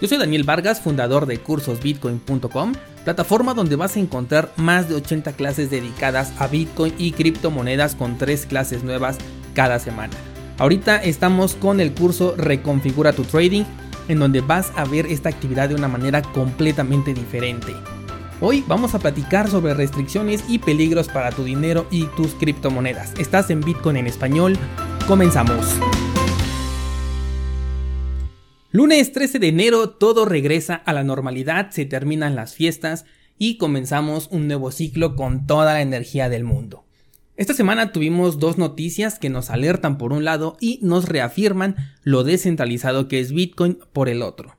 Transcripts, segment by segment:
Yo soy Daniel Vargas, fundador de cursosbitcoin.com, plataforma donde vas a encontrar más de 80 clases dedicadas a Bitcoin y criptomonedas con tres clases nuevas cada semana. Ahorita estamos con el curso Reconfigura tu Trading, en donde vas a ver esta actividad de una manera completamente diferente. Hoy vamos a platicar sobre restricciones y peligros para tu dinero y tus criptomonedas. Estás en Bitcoin en español. Comenzamos. Lunes 13 de enero todo regresa a la normalidad, se terminan las fiestas y comenzamos un nuevo ciclo con toda la energía del mundo. Esta semana tuvimos dos noticias que nos alertan por un lado y nos reafirman lo descentralizado que es Bitcoin por el otro.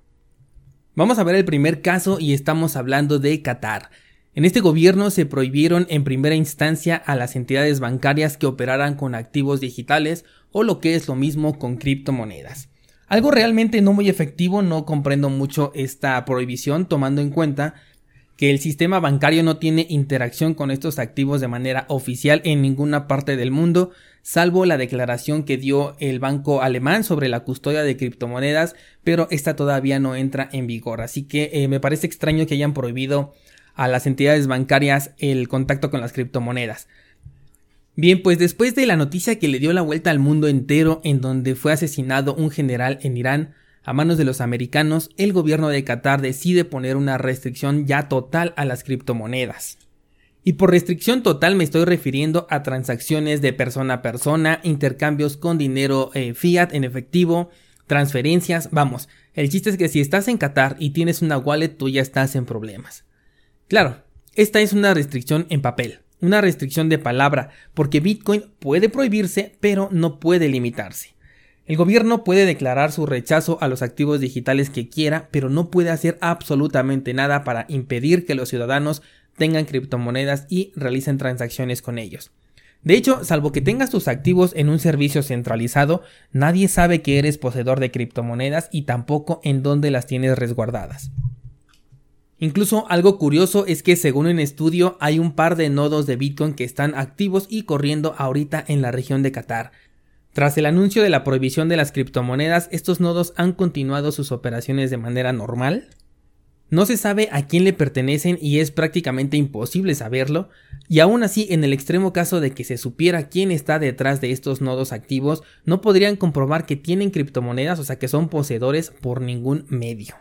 Vamos a ver el primer caso y estamos hablando de Qatar. En este gobierno se prohibieron en primera instancia a las entidades bancarias que operaran con activos digitales o lo que es lo mismo con criptomonedas. Algo realmente no muy efectivo, no comprendo mucho esta prohibición tomando en cuenta que el sistema bancario no tiene interacción con estos activos de manera oficial en ninguna parte del mundo, salvo la declaración que dio el banco alemán sobre la custodia de criptomonedas, pero esta todavía no entra en vigor. Así que eh, me parece extraño que hayan prohibido a las entidades bancarias el contacto con las criptomonedas. Bien, pues después de la noticia que le dio la vuelta al mundo entero en donde fue asesinado un general en Irán a manos de los americanos, el gobierno de Qatar decide poner una restricción ya total a las criptomonedas. Y por restricción total me estoy refiriendo a transacciones de persona a persona, intercambios con dinero eh, fiat en efectivo, transferencias, vamos, el chiste es que si estás en Qatar y tienes una wallet tú ya estás en problemas. Claro, esta es una restricción en papel, una restricción de palabra, porque Bitcoin puede prohibirse, pero no puede limitarse. El gobierno puede declarar su rechazo a los activos digitales que quiera, pero no puede hacer absolutamente nada para impedir que los ciudadanos tengan criptomonedas y realicen transacciones con ellos. De hecho, salvo que tengas tus activos en un servicio centralizado, nadie sabe que eres poseedor de criptomonedas y tampoco en dónde las tienes resguardadas. Incluso algo curioso es que según un estudio hay un par de nodos de Bitcoin que están activos y corriendo ahorita en la región de Qatar. Tras el anuncio de la prohibición de las criptomonedas, estos nodos han continuado sus operaciones de manera normal. No se sabe a quién le pertenecen y es prácticamente imposible saberlo, y aún así en el extremo caso de que se supiera quién está detrás de estos nodos activos, no podrían comprobar que tienen criptomonedas, o sea que son poseedores por ningún medio.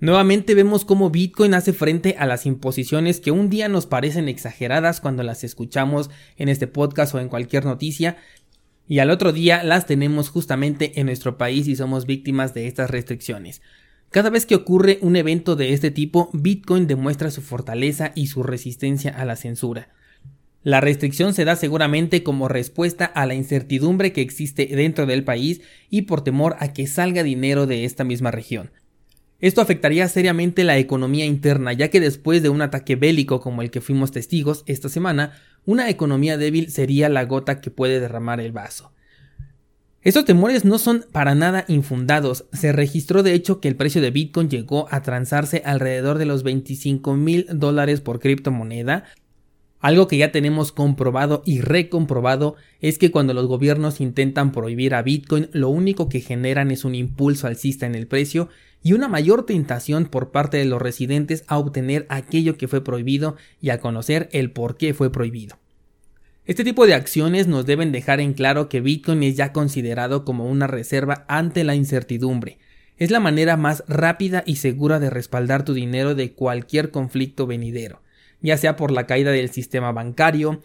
Nuevamente vemos cómo Bitcoin hace frente a las imposiciones que un día nos parecen exageradas cuando las escuchamos en este podcast o en cualquier noticia, y al otro día las tenemos justamente en nuestro país y somos víctimas de estas restricciones. Cada vez que ocurre un evento de este tipo, Bitcoin demuestra su fortaleza y su resistencia a la censura. La restricción se da seguramente como respuesta a la incertidumbre que existe dentro del país y por temor a que salga dinero de esta misma región. Esto afectaría seriamente la economía interna, ya que después de un ataque bélico como el que fuimos testigos esta semana, una economía débil sería la gota que puede derramar el vaso. Estos temores no son para nada infundados. Se registró de hecho que el precio de Bitcoin llegó a transarse alrededor de los 25 mil dólares por criptomoneda. Algo que ya tenemos comprobado y recomprobado es que cuando los gobiernos intentan prohibir a Bitcoin, lo único que generan es un impulso alcista en el precio y una mayor tentación por parte de los residentes a obtener aquello que fue prohibido y a conocer el por qué fue prohibido. Este tipo de acciones nos deben dejar en claro que Bitcoin es ya considerado como una reserva ante la incertidumbre. Es la manera más rápida y segura de respaldar tu dinero de cualquier conflicto venidero, ya sea por la caída del sistema bancario,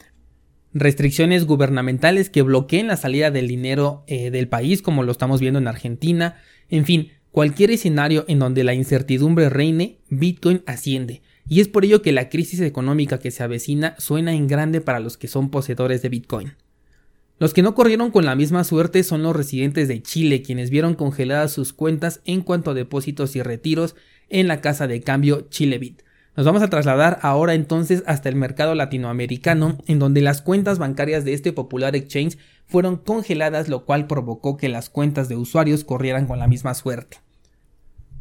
restricciones gubernamentales que bloqueen la salida del dinero eh, del país como lo estamos viendo en Argentina, en fin, Cualquier escenario en donde la incertidumbre reine, Bitcoin asciende, y es por ello que la crisis económica que se avecina suena en grande para los que son poseedores de Bitcoin. Los que no corrieron con la misma suerte son los residentes de Chile, quienes vieron congeladas sus cuentas en cuanto a depósitos y retiros en la casa de cambio Chilebit, Nos vamos a trasladar ahora entonces hasta el mercado latinoamericano, en donde las cuentas bancarias de este popular exchange fueron congeladas, lo cual provocó que las cuentas de usuarios corrieran con la misma suerte.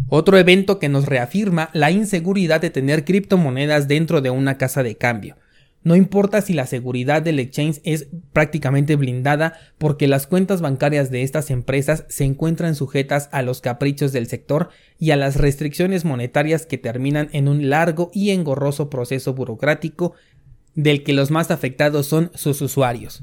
Otro evento que nos reafirma la inseguridad de tener criptomonedas dentro de una casa de cambio. No importa si la seguridad del exchange es prácticamente blindada porque las cuentas bancarias de estas empresas se encuentran sujetas a los caprichos del sector y a las restricciones monetarias que terminan en un largo y engorroso proceso burocrático del que los más afectados son sus usuarios.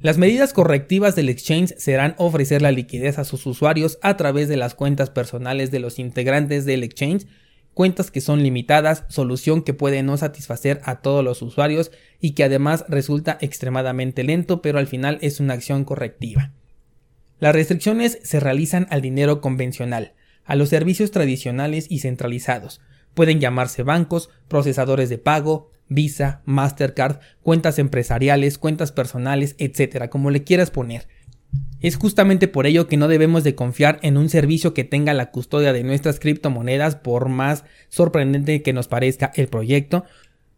Las medidas correctivas del exchange serán ofrecer la liquidez a sus usuarios a través de las cuentas personales de los integrantes del exchange cuentas que son limitadas, solución que puede no satisfacer a todos los usuarios y que además resulta extremadamente lento, pero al final es una acción correctiva. Las restricciones se realizan al dinero convencional, a los servicios tradicionales y centralizados. Pueden llamarse bancos, procesadores de pago, Visa, Mastercard, cuentas empresariales, cuentas personales, etcétera, como le quieras poner. Es justamente por ello que no debemos de confiar en un servicio que tenga la custodia de nuestras criptomonedas por más sorprendente que nos parezca el proyecto,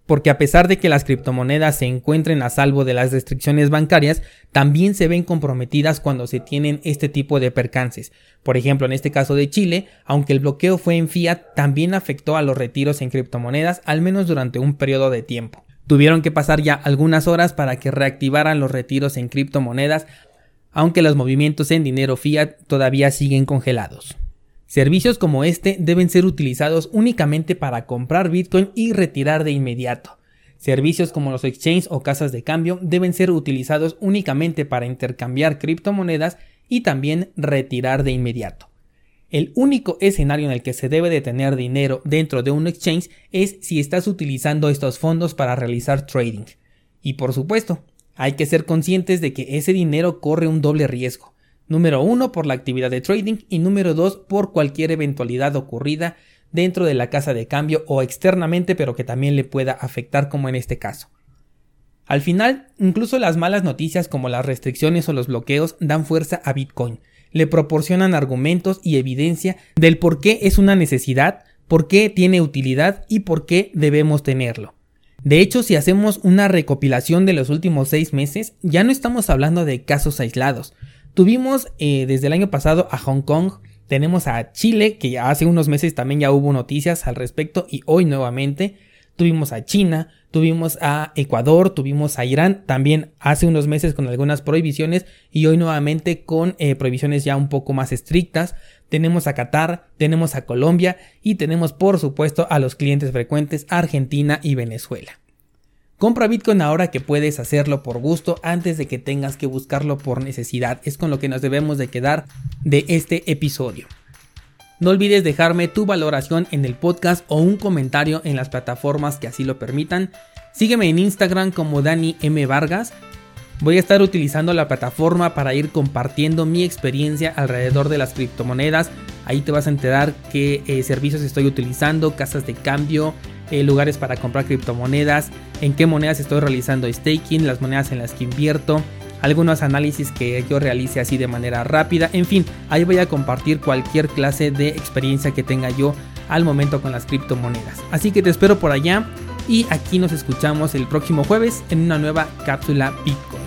porque a pesar de que las criptomonedas se encuentren a salvo de las restricciones bancarias, también se ven comprometidas cuando se tienen este tipo de percances. Por ejemplo, en este caso de Chile, aunque el bloqueo fue en fiat, también afectó a los retiros en criptomonedas, al menos durante un periodo de tiempo. Tuvieron que pasar ya algunas horas para que reactivaran los retiros en criptomonedas aunque los movimientos en dinero fiat todavía siguen congelados. Servicios como este deben ser utilizados únicamente para comprar Bitcoin y retirar de inmediato. Servicios como los exchanges o casas de cambio deben ser utilizados únicamente para intercambiar criptomonedas y también retirar de inmediato. El único escenario en el que se debe de tener dinero dentro de un exchange es si estás utilizando estos fondos para realizar trading. Y por supuesto, hay que ser conscientes de que ese dinero corre un doble riesgo. Número uno, por la actividad de trading y número dos, por cualquier eventualidad ocurrida dentro de la casa de cambio o externamente, pero que también le pueda afectar como en este caso. Al final, incluso las malas noticias como las restricciones o los bloqueos dan fuerza a Bitcoin, le proporcionan argumentos y evidencia del por qué es una necesidad, por qué tiene utilidad y por qué debemos tenerlo. De hecho, si hacemos una recopilación de los últimos seis meses, ya no estamos hablando de casos aislados. Tuvimos eh, desde el año pasado a Hong Kong, tenemos a Chile, que hace unos meses también ya hubo noticias al respecto, y hoy nuevamente. Tuvimos a China, tuvimos a Ecuador, tuvimos a Irán, también hace unos meses con algunas prohibiciones y hoy nuevamente con eh, prohibiciones ya un poco más estrictas. Tenemos a Qatar, tenemos a Colombia y tenemos por supuesto a los clientes frecuentes Argentina y Venezuela. Compra Bitcoin ahora que puedes hacerlo por gusto antes de que tengas que buscarlo por necesidad. Es con lo que nos debemos de quedar de este episodio. No olvides dejarme tu valoración en el podcast o un comentario en las plataformas que así lo permitan. Sígueme en Instagram como Dani M. Vargas. Voy a estar utilizando la plataforma para ir compartiendo mi experiencia alrededor de las criptomonedas. Ahí te vas a enterar qué eh, servicios estoy utilizando, casas de cambio, eh, lugares para comprar criptomonedas, en qué monedas estoy realizando staking, las monedas en las que invierto, algunos análisis que yo realice así de manera rápida, en fin, ahí voy a compartir cualquier clase de experiencia que tenga yo al momento con las criptomonedas. Así que te espero por allá y aquí nos escuchamos el próximo jueves en una nueva cápsula Bitcoin.